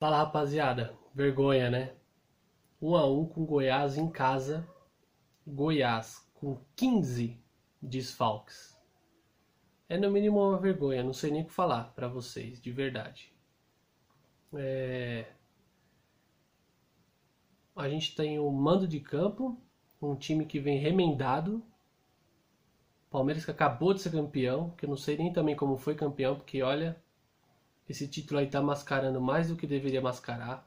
Fala rapaziada, vergonha né? 1 a 1 com Goiás em casa. Goiás com 15 desfalques. É no mínimo uma vergonha, não sei nem o que falar para vocês, de verdade. É... A gente tem o mando de campo, um time que vem remendado. Palmeiras que acabou de ser campeão, que eu não sei nem também como foi campeão, porque olha, esse título aí tá mascarando mais do que deveria mascarar.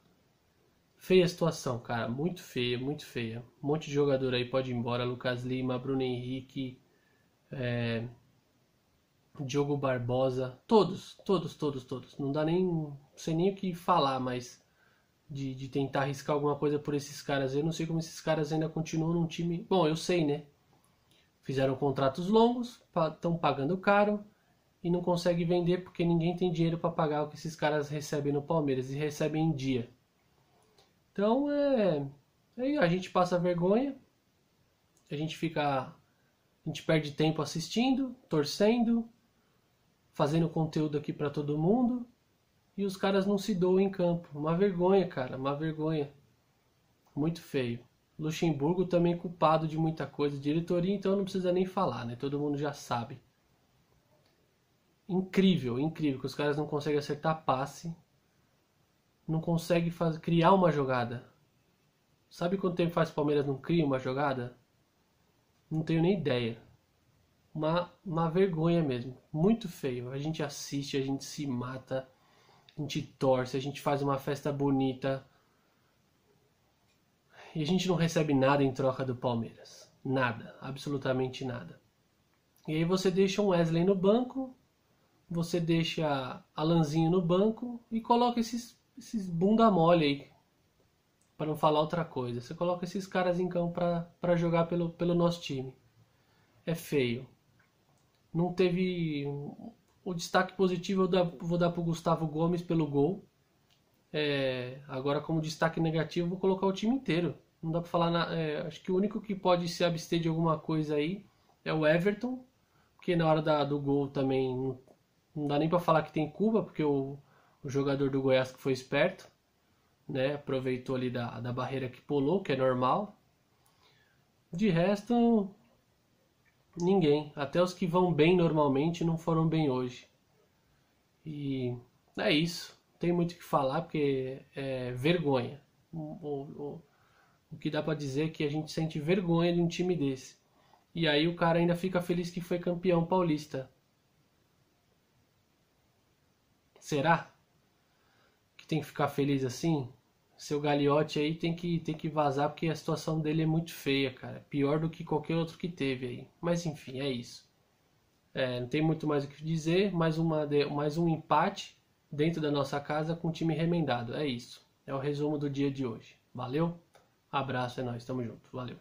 Feia a situação, cara. Muito feia, muito feia. Um monte de jogador aí pode ir embora. Lucas Lima, Bruno Henrique, é... Diogo Barbosa. Todos, todos, todos, todos. Não dá nem. Não sei nem o que falar, mas. De, de tentar arriscar alguma coisa por esses caras. Eu não sei como esses caras ainda continuam num time. Bom, eu sei, né? Fizeram contratos longos, estão pagando caro e não consegue vender porque ninguém tem dinheiro para pagar o que esses caras recebem no Palmeiras e recebem em dia. Então é, aí a gente passa vergonha, a gente fica, a gente perde tempo assistindo, torcendo, fazendo conteúdo aqui para todo mundo e os caras não se doam em campo. Uma vergonha, cara, uma vergonha. Muito feio. Luxemburgo também culpado de muita coisa. Diretoria, então não precisa nem falar, né? Todo mundo já sabe incrível, incrível, que os caras não conseguem acertar passe, não conseguem criar uma jogada. Sabe quanto tempo faz o Palmeiras não cria uma jogada? Não tenho nem ideia. Uma, uma vergonha mesmo, muito feio. A gente assiste, a gente se mata, a gente torce, a gente faz uma festa bonita. E a gente não recebe nada em troca do Palmeiras. Nada, absolutamente nada. E aí você deixa um Wesley no banco, você deixa Alanzinho no banco e coloca esses, esses bunda mole aí, para não falar outra coisa. Você coloca esses caras em campo para jogar pelo, pelo nosso time. É feio. Não teve. O destaque positivo eu vou dar para Gustavo Gomes pelo gol. É, agora, como destaque negativo, vou colocar o time inteiro. Não dá para falar. Na, é, acho que o único que pode se abster de alguma coisa aí é o Everton, porque na hora da, do gol também não dá nem para falar que tem culpa, porque o, o jogador do Goiás que foi esperto, né, aproveitou ali da, da barreira que pulou, que é normal. De resto, ninguém. Até os que vão bem normalmente não foram bem hoje. E é isso. Não tem muito o que falar porque é vergonha. O, o, o que dá para dizer é que a gente sente vergonha de um time desse. E aí o cara ainda fica feliz que foi campeão paulista. Será? Que tem que ficar feliz assim? Seu galiote aí tem que, tem que vazar porque a situação dele é muito feia, cara. Pior do que qualquer outro que teve aí. Mas enfim, é isso. É, não tem muito mais o que dizer. Mais, uma, mais um empate dentro da nossa casa com o time remendado. É isso. É o resumo do dia de hoje. Valeu? Abraço, é nóis. Tamo junto. Valeu.